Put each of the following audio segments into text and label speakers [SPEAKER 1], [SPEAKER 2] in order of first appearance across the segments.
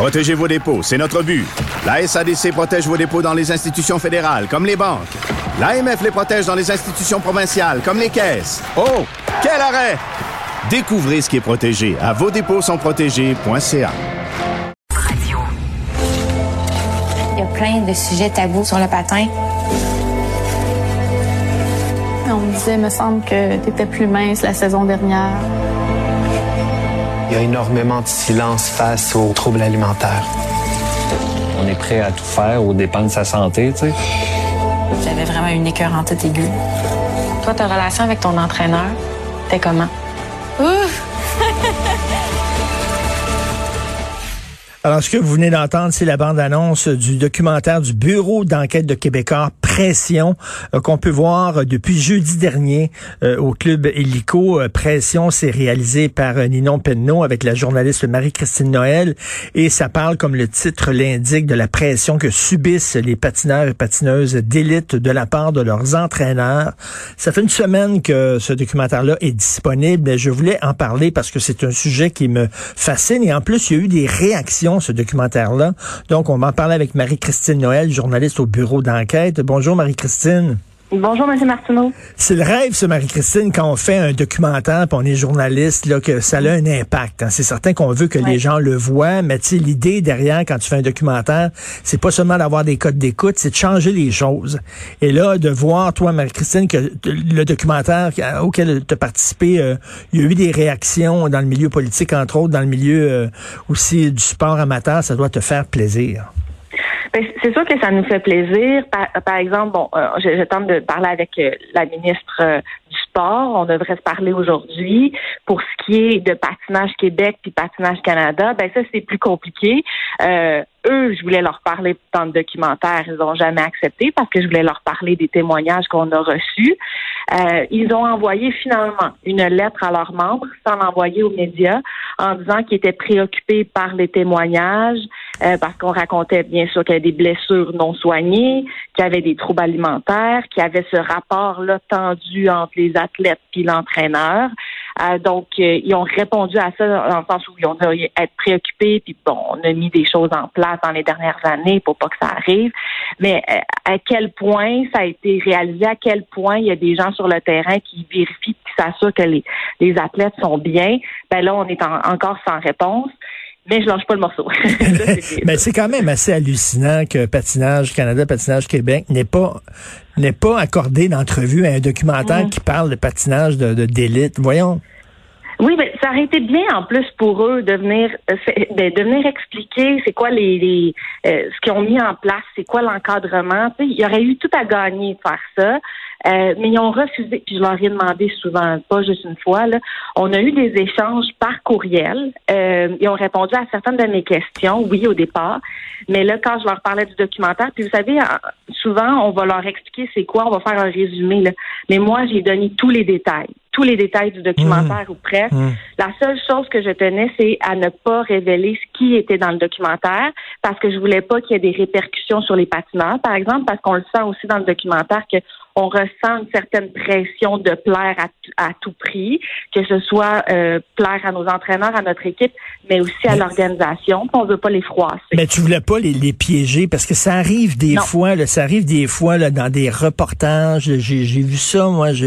[SPEAKER 1] Protégez vos dépôts, c'est notre but. La SADC protège vos dépôts dans les institutions fédérales, comme les banques. L'AMF les protège dans les institutions provinciales, comme les caisses. Oh, quel arrêt! Découvrez ce qui est protégé à vos dépôts sont protégés.ca.
[SPEAKER 2] Il y a plein de sujets tabous sur le patin.
[SPEAKER 3] On me disait, me semble que tu étais plus mince la saison dernière.
[SPEAKER 4] Il y a énormément de silence face aux troubles alimentaires.
[SPEAKER 5] On est prêt à tout faire aux dépens de sa santé, tu sais.
[SPEAKER 2] J'avais vraiment une écœur en tête aiguë. Toi, ta relation avec ton entraîneur, c'était comment? Ouf!
[SPEAKER 6] Alors, ce que vous venez d'entendre, c'est la bande-annonce du documentaire du Bureau d'enquête de Québécois Pression euh, qu'on peut voir depuis jeudi dernier euh, au club Hélico. Euh, Pression, c'est réalisé par Ninon Penneau avec la journaliste Marie-Christine Noël et ça parle, comme le titre l'indique, de la pression que subissent les patineurs et patineuses d'élite de la part de leurs entraîneurs. Ça fait une semaine que ce documentaire-là est disponible. Je voulais en parler parce que c'est un sujet qui me fascine et en plus, il y a eu des réactions ce documentaire-là. Donc, on va en parler avec Marie-Christine Noël, journaliste au bureau d'enquête. Bonjour, Marie-Christine.
[SPEAKER 7] Bonjour, M. Martineau.
[SPEAKER 6] C'est le rêve, ce Marie-Christine, quand on fait un documentaire, puis on est journaliste, là, que ça a un impact. Hein. C'est certain qu'on veut que les gens le voient, mais tu l'idée derrière, quand tu fais un documentaire, c'est pas seulement d'avoir des codes d'écoute, c'est de changer les choses. Et là, de voir, toi, Marie-Christine, que le documentaire auquel tu as participé, euh, il y a eu des réactions dans le milieu politique, entre autres, dans le milieu euh, aussi du sport amateur, ça doit te faire plaisir.
[SPEAKER 7] Ben, c'est sûr que ça nous fait plaisir. Par, exemple, bon, euh, je, tente de parler avec euh, la ministre euh, du On devrait se parler aujourd'hui. Pour ce qui est de patinage Québec puis patinage Canada, ben ça c'est plus compliqué. eux, je voulais leur parler dans le documentaire, ils n'ont jamais accepté parce que je voulais leur parler des témoignages qu'on a reçus. ils ont envoyé finalement une lettre à leurs membres sans l'envoyer aux médias en disant qu'ils étaient préoccupés par les témoignages, euh, parce qu'on racontait bien sûr qu'il y avait des blessures non soignées, qu'il y avait des troubles alimentaires, qu'il y avait ce rapport-là tendu entre les athlètes et l'entraîneur. Euh, donc, euh, ils ont répondu à ça dans le sens où ils ont dû être préoccupés, puis bon, on a mis des choses en place dans les dernières années pour pas que ça arrive. Mais à quel point ça a été réalisé, à quel point il y a des gens sur le terrain qui vérifient, qui s'assurent que les, les athlètes sont bien, ben là, on est encore sans réponse mais je lâche pas le morceau.
[SPEAKER 6] mais c'est quand même assez hallucinant que Patinage Canada, Patinage Québec n'ait pas n'est pas accordé d'entrevue à un documentaire mm. qui parle de patinage de d'élite. Voyons.
[SPEAKER 7] Oui, mais ça aurait été bien en plus pour eux de venir euh, de, venir expliquer c'est quoi les, les euh, ce qu'ils ont mis en place, c'est quoi l'encadrement. Il y aurait eu tout à gagner de faire ça. Euh, mais ils ont refusé, puis je leur ai demandé souvent, pas juste une fois, là, on a eu des échanges par courriel. Euh, ils ont répondu à certaines de mes questions, oui, au départ. Mais là, quand je leur parlais du documentaire, puis vous savez, souvent, on va leur expliquer c'est quoi, on va faire un résumé. Là. Mais moi, j'ai donné tous les détails tous les détails du documentaire mmh. ou presque. Mmh. La seule chose que je tenais, c'est à ne pas révéler ce qui était dans le documentaire parce que je voulais pas qu'il y ait des répercussions sur les patineurs, par exemple, parce qu'on le sent aussi dans le documentaire que on ressent une certaine pression de plaire à, à tout prix, que ce soit euh, plaire à nos entraîneurs, à notre équipe, mais aussi à l'organisation. On veut pas les froisser.
[SPEAKER 6] Mais tu voulais pas les, les piéger parce que ça arrive des fois, là, ça arrive des fois là, dans des reportages. J'ai vu ça, moi. Je,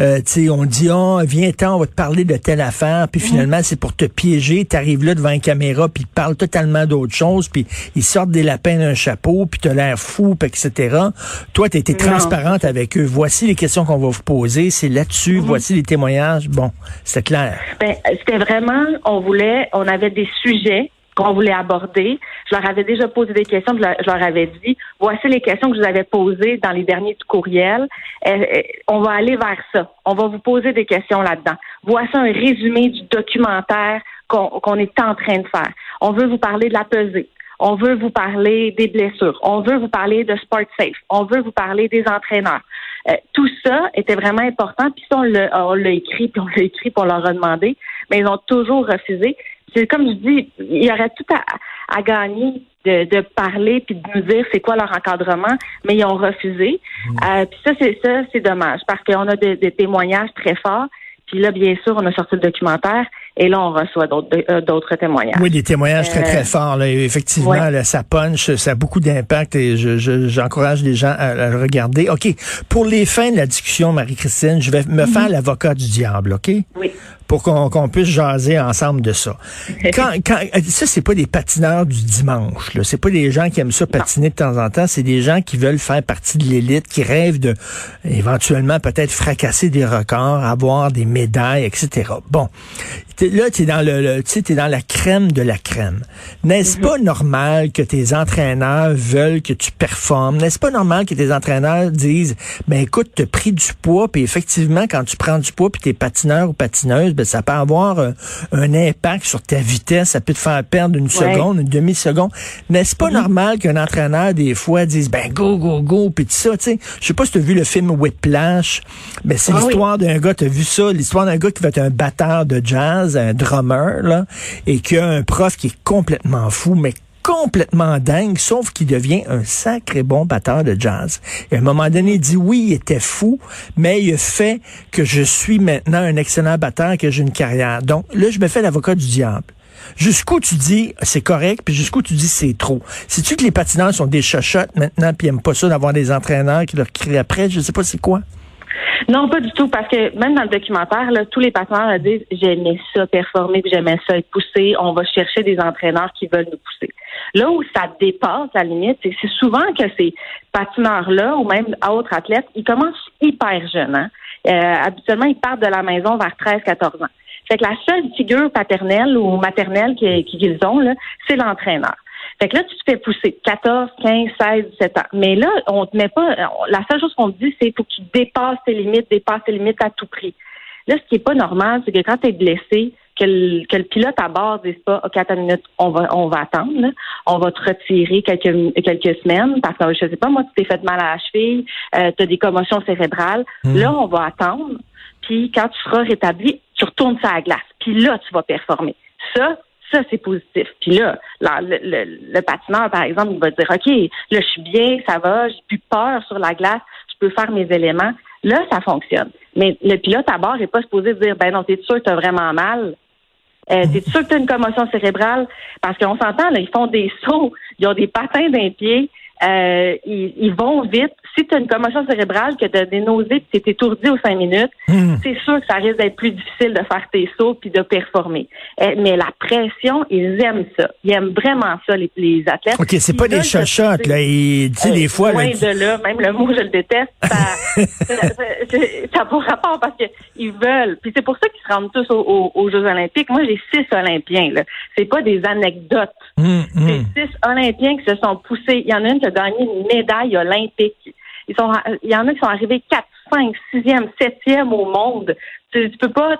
[SPEAKER 6] euh, on dit, oh, viens ten on va te parler de telle affaire, puis mhm. finalement c'est pour te piéger. Tu arrives là devant une caméra, puis ils parlent totalement d'autre chose, puis ils sortent des lapins d'un chapeau, puis tu as l'air fou, etc. Toi, tu été transparente avec Voici les questions qu'on va vous poser. C'est là-dessus. Mhm. Voici les témoignages. Bon, c'est clair.
[SPEAKER 7] Ben, c'était vraiment, on voulait, on avait des sujets qu'on voulait aborder. Je leur avais déjà posé des questions, je leur, avais dit, voici les questions que je vous avais posées dans les derniers courriels. Euh, euh, on va aller vers ça. On va vous poser des questions là-dedans. Voici un résumé du documentaire qu'on est en train de faire. On veut vous parler de la pesée. On veut vous parler des blessures. On veut vous parler de Sport Safe. On veut vous parler des entraîneurs. Euh, tout ça était vraiment important. Puis on l'a écrit, puis on l'a écrit, pour leur a demandé, mais ils ont toujours refusé. C'est comme je dis, il y aurait tout à, gagner de, parler puis de nous dire c'est quoi leur encadrement, mais ils ont refusé. Mmh. Euh, puis ça, c'est ça, c'est dommage parce qu'on a des témoignages très forts. Puis là, bien sûr, on a sorti le documentaire Et là, on reçoit d'autres euh, témoignages.
[SPEAKER 6] Oui, des témoignages très, très
[SPEAKER 7] Euh,
[SPEAKER 6] forts. Là. Effectivement,
[SPEAKER 7] ouais.
[SPEAKER 6] là, ça punch, ça a beaucoup d'impact et je- je- j'encourage les gens à, à le regarder. OK, pour les fins de la discussion, Marie-Christine, je vais me
[SPEAKER 7] Mhm.
[SPEAKER 6] faire l'avocat du diable, OK?
[SPEAKER 7] Oui.
[SPEAKER 6] Pour qu'on puisse jaser ensemble de ça. Quand, quand, ça, c'est pas des patineurs du dimanche. C'est pas des gens qui aiment ça patiner de temps en temps. C'est des gens qui veulent faire partie de l'élite, qui rêvent de éventuellement peut-être fracasser des records, avoir des médailles, etc. Bon, T'es- là, tu es dans le, le- tu dans la crème de la crème. N'est-ce pas normal que tes entraîneurs veulent que tu performes? N'est-ce pas normal que tes entraîneurs disent, ben écoute, tu as pris du poids, puis effectivement, quand tu prends du poids, puis t'es patineur ou patineuse, ben ça peut avoir euh, un impact sur ta vitesse, ça peut te faire perdre une seconde, une demi-seconde. N'est-ce pas normal qu'un entraîneur, des fois, dise, ben go, go, go, puis tout ça, tu sais? Je sais pas si tu as vu le film Whiplash, ben c'est
[SPEAKER 7] Ah oui.
[SPEAKER 6] l'histoire d'un gars, tu as vu ça, l'histoire d'un gars qui va être un batteur de jazz, un drummer, là, et qui a un prof qui est complètement fou, mais complètement dingue, sauf qu'il devient un sacré bon batteur de jazz. Et à un moment donné, il dit oui, il était fou, mais il fait que je suis maintenant un excellent batteur, que j'ai une carrière. Donc là, je me fais l'avocat du diable. Jusqu'où tu dis c'est correct, puis jusqu'où tu dis c'est trop. Sais-tu que les patineurs sont des chochottes maintenant, puis ils aiment pas ça d'avoir des entraîneurs qui leur crient après? Je sais pas c'est quoi?
[SPEAKER 7] Non, pas du tout, parce que même dans le documentaire, là, tous les patineurs disent j'aimais ça performer, j'aimais ça être poussé. On va chercher des entraîneurs qui veulent nous pousser. Là où ça dépasse la limite, c'est souvent que ces patineurs-là, ou même autres athlètes, ils commencent hyper jeunes. Hein? Euh, habituellement, ils partent de la maison vers 13-14 ans. Fait que la seule figure paternelle ou maternelle qu'ils ont, c'est l'entraîneur. Fait que là, tu te fais pousser 14, 15, 16, 17 ans. Mais là, on te met pas. La seule chose qu'on te dit, c'est faut que tu dépasses tes limites, dépasses tes limites à tout prix. Là, ce qui est pas normal, c'est que quand tu es blessé, que le, que le pilote à bord dise pas OK, attends une minute, on va on va attendre, là. on va te retirer quelques quelques semaines parce que je sais pas, moi, tu t'es fait mal à la cheville, euh, tu as des commotions cérébrales. Là, on va attendre. Puis quand tu seras rétabli, tu retournes sur la glace. Puis là, tu vas performer. Ça, ça, c'est positif. Puis là, le patineur, par exemple, il va dire, OK, là, je suis bien, ça va, j'ai plus peur sur la glace, je peux faire mes éléments. Là, ça fonctionne. Mais le pilote à bord n'est pas supposé dire, ben non, t'es sûr que t'as vraiment mal? Euh, T'es sûr que t'as une commotion cérébrale? Parce qu'on s'entend, là, ils font des sauts, ils ont des patins d'un pied, euh, ils, ils vont vite. Si tu as une commotion cérébrale, que tu as des nausées, tu es étourdi aux cinq minutes, c'est sûr que ça risque d'être plus difficile de faire tes sauts puis de performer. Euh, mais la pression, ils aiment ça. Ils aiment vraiment ça, les, les athlètes.
[SPEAKER 6] OK, c'est
[SPEAKER 7] Ils
[SPEAKER 6] pas des chochottes, là. Et, tu sais,
[SPEAKER 7] Euh,
[SPEAKER 6] des fois, là,
[SPEAKER 7] loin
[SPEAKER 6] tu-
[SPEAKER 7] de là, même le mot, je le déteste. Ça, ça, pas rapport parce qu'ils veulent. Puis c'est pour ça qu'ils se rendent tous aux, aux- aux Jeux Olympiques. Moi, j'ai six Olympiens. Là. C'est pas des anecdotes.
[SPEAKER 6] Hum, hum.
[SPEAKER 7] C'est six Olympiens qui se sont poussés. Il y en a une qui a gagné une médaille olympique. Ils il y en a qui sont arrivés 4, 5, 6e, 7e au monde. Tu, peux pas,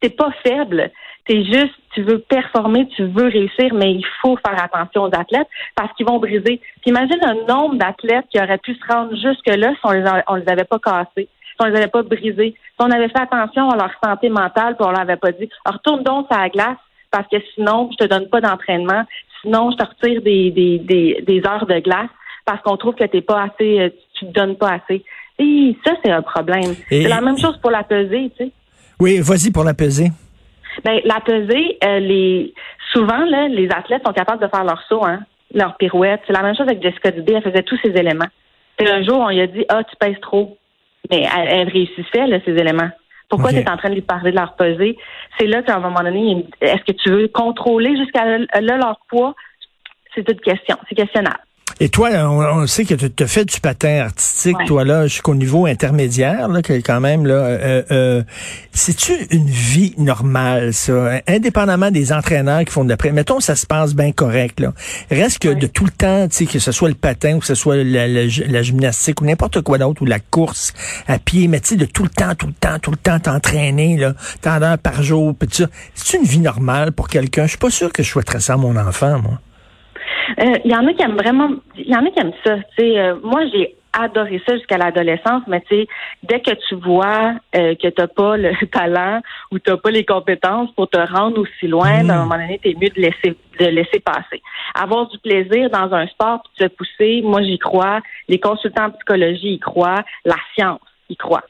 [SPEAKER 7] t'es pas faible. T'es juste, tu veux performer, tu veux réussir, mais il faut faire attention aux athlètes parce qu'ils vont briser. Puis imagine un nombre d'athlètes qui auraient pu se rendre jusque-là si on les, on les avait pas cassés, si on les avait pas brisés, si on avait fait attention à leur santé mentale, puis on leur avait pas dit, retourne donc à la glace parce que sinon, je te donne pas d'entraînement, sinon, je te retire des, des, des, des heures de glace parce qu'on trouve que t'es pas assez, euh, tu te donnes pas assez. Et ça, c'est un problème.
[SPEAKER 6] Et-
[SPEAKER 7] C'est la même chose pour la pesée, tu sais.
[SPEAKER 6] Oui, vas-y pour la pesée.
[SPEAKER 7] Ben, la pesée, euh, les souvent, là, les athlètes sont capables de faire leur saut, hein, leur pirouette. C'est la même chose avec Jessica Dubé, elle faisait tous ces éléments. Puis un jour, on lui a dit Ah, tu pèses trop. Mais elle, elle réussissait, là, ces éléments. Pourquoi tu es en train de lui parler de leur pesée? C'est là qu'à un moment donné, est-ce que tu veux contrôler jusqu'à là, leur poids? C'est toute question. C'est questionnable.
[SPEAKER 6] Et toi, on, on sait que tu as fait du patin artistique,
[SPEAKER 7] Ouais.
[SPEAKER 6] toi, là, jusqu'au niveau intermédiaire, là, quand même, là. Euh, euh, C'est-tu une vie normale, ça? Indépendamment des entraîneurs qui font de l'après. Mettons, ça se passe bien correct, là. Reste que
[SPEAKER 7] Ouais.
[SPEAKER 6] de tout le temps, tu sais, que ce soit le patin ou que ce soit la, la- la gymnastique ou n'importe quoi d'autre, ou la course à pied, mais tu sais, de tout le temps, tout le temps, tout le temps t'entraîner, là, tant d'heures par jour, pis tout ça. C'est une vie normale pour quelqu'un? Je suis pas sûr que je souhaiterais ça à mon enfant, moi.
[SPEAKER 7] Euh, Il y en a qui aiment vraiment, il y en a qui aiment ça. Tu sais, euh, moi, j'ai adoré ça jusqu'à l'adolescence, mais tu sais, dès que tu vois euh, que t'as pas le talent ou t'as pas les compétences pour te rendre aussi loin, ben, à un moment donné, t'es mieux de laisser de laisser passer. Avoir du plaisir dans un sport puis te pousser, moi j'y crois. Les consultants en psychologie y croient. La science y croit.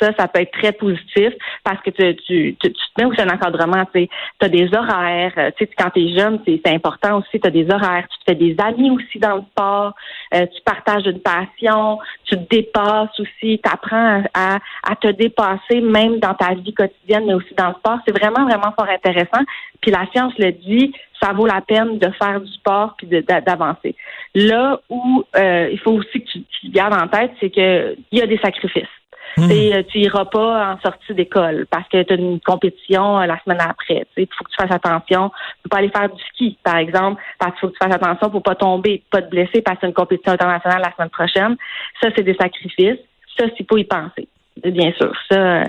[SPEAKER 7] Ça, ça, peut être très positif parce que tu, tu, tu, te mets aussi un encadrement. Tu as des horaires. Euh, tu sais, quand tu es jeune, c'est important aussi. Tu as des horaires. Tu te fais des amis aussi dans le sport. Euh, tu partages une passion. Tu te dépasses aussi. Tu apprends à, à, te dépasser même dans ta vie quotidienne, mais aussi dans le sport. C'est vraiment, vraiment fort intéressant. Puis la science le dit, ça vaut la peine de faire du sport puis d'avancer. Là où euh, il faut aussi que tu, tu gardes en tête, c'est que il y a des sacrifices. Hmm. Euh, tu iras pas en sortie d'école parce que tu as une compétition euh, la semaine après. Il faut que tu fasses attention. Tu peux pas aller faire du ski, par exemple, parce qu'il faut que tu fasses attention pour pas tomber, pas te blesser parce que une compétition internationale la semaine prochaine. Ça, c'est des sacrifices. Ça, c'est pour y penser. Bien sûr. Ça,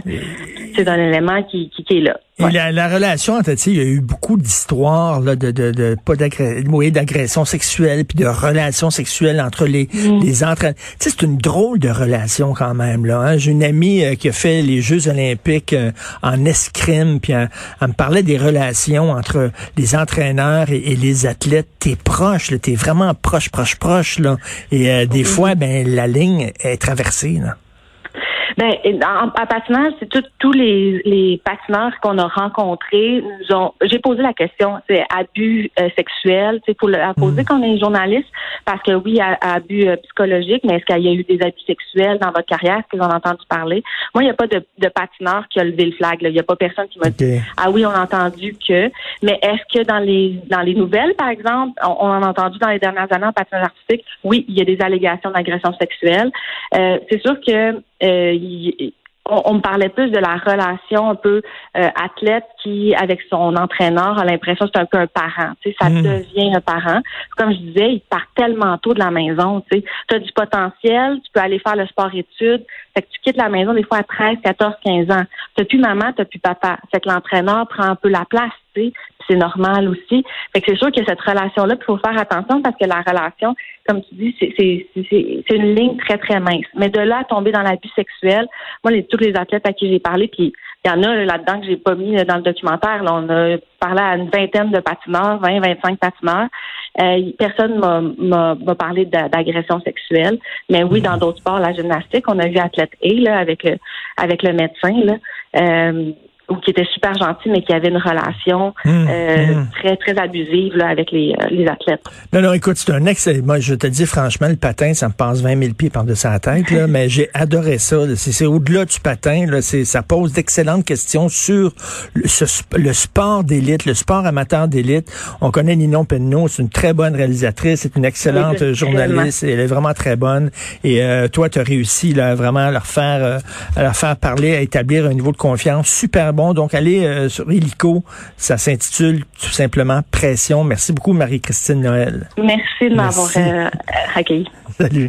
[SPEAKER 7] c'est un élément qui, qui, qui est là.
[SPEAKER 6] Et la, la, relation entre, il y a eu beaucoup d'histoires de, de, de, pas d'agression sexuelle puis de relations sexuelles entre les, mm. les entraîneurs. c'est une drôle de relation quand même là. Hein? J'ai une amie euh, qui a fait les Jeux olympiques euh, en escrime, puis elle, me parlait des relations entre les entraîneurs et, les athlètes. T'es proche, t'es vraiment proche, proche, proche là. Et euh, des mm. fois, ben la ligne est traversée là.
[SPEAKER 7] Ben, en, patinage, c'est tous les, les patineurs qu'on a rencontrés nous ont. J'ai posé la question, c'est abus euh, sexuel, c'est pour le poser mm. quand on est journaliste, parce que oui, abus euh, psychologique, mais est-ce qu'il y a eu des abus sexuels dans votre carrière, est-ce qu'ils ont entendu parler? Moi, il n'y a pas de, de patineur qui a levé le flag. Il n'y a pas personne qui m'a dit ah oui, on a entendu que. Mais est-ce que dans les dans les nouvelles, par exemple, on, a entendu dans les dernières années en patinage artistique, oui, il y a des allégations d'agression sexuelle. Euh, c'est sûr que euh, on, me parlait plus de la relation un peu euh, athlète qui, avec son entraîneur, a l'impression que c'est un peu un parent. Tu sais, ça hmm. devient un parent. Comme je disais, il part tellement tôt de la maison. Tu sais, as du potentiel, tu peux aller faire le sport-études. Fait que tu quittes la maison des fois à 13, 14, 15 ans. T'as plus maman, t'as plus papa. Fait que l'entraîneur prend un peu la place, tu c'est normal aussi. Fait que c'est sûr a cette relation-là, il faut faire attention parce que la relation, comme tu dis, c'est une ligne très, très mince. Mais de là à tomber dans l'abus sexuel, moi, les, tous les athlètes à qui j'ai parlé, puis il y en a là-dedans que j'ai pas mis dans le documentaire. Là, on a parlé à une vingtaine de patineurs, 20, 25 patineurs. Euh, personne m'a parlé d'agression sexuelle. Mais oui, dans d'autres sports, la gymnastique, on a vu athlète A là, avec le avec le médecin. Là. Euh, ou qui était super gentil, mais qui avait une relation hum, euh, hum. très, très abusive là, avec les, euh, les athlètes.
[SPEAKER 6] Non, non, écoute, c'est un ex. Moi, je te dis franchement, le patin, ça me passe 20 000 pieds par-dessus la tête, là, mais j'ai adoré ça. C'est au-delà du patin. Là, ça pose d'excellentes questions sur le, le sport d'élite, le sport amateur d'élite. On connaît Ninon Penneau, c'est une très bonne réalisatrice, c'est une excellente journaliste, elle est vraiment très bonne. Et euh, toi, tu as réussi là, vraiment à leur faire, à leur faire parler, à établir un niveau de confiance super bon donc, allez euh, sur Illico. Ça s'intitule tout simplement Pression. Merci beaucoup, Marie-Christine Noël.
[SPEAKER 7] Merci de m'avoir euh, accueilli.
[SPEAKER 6] Salut.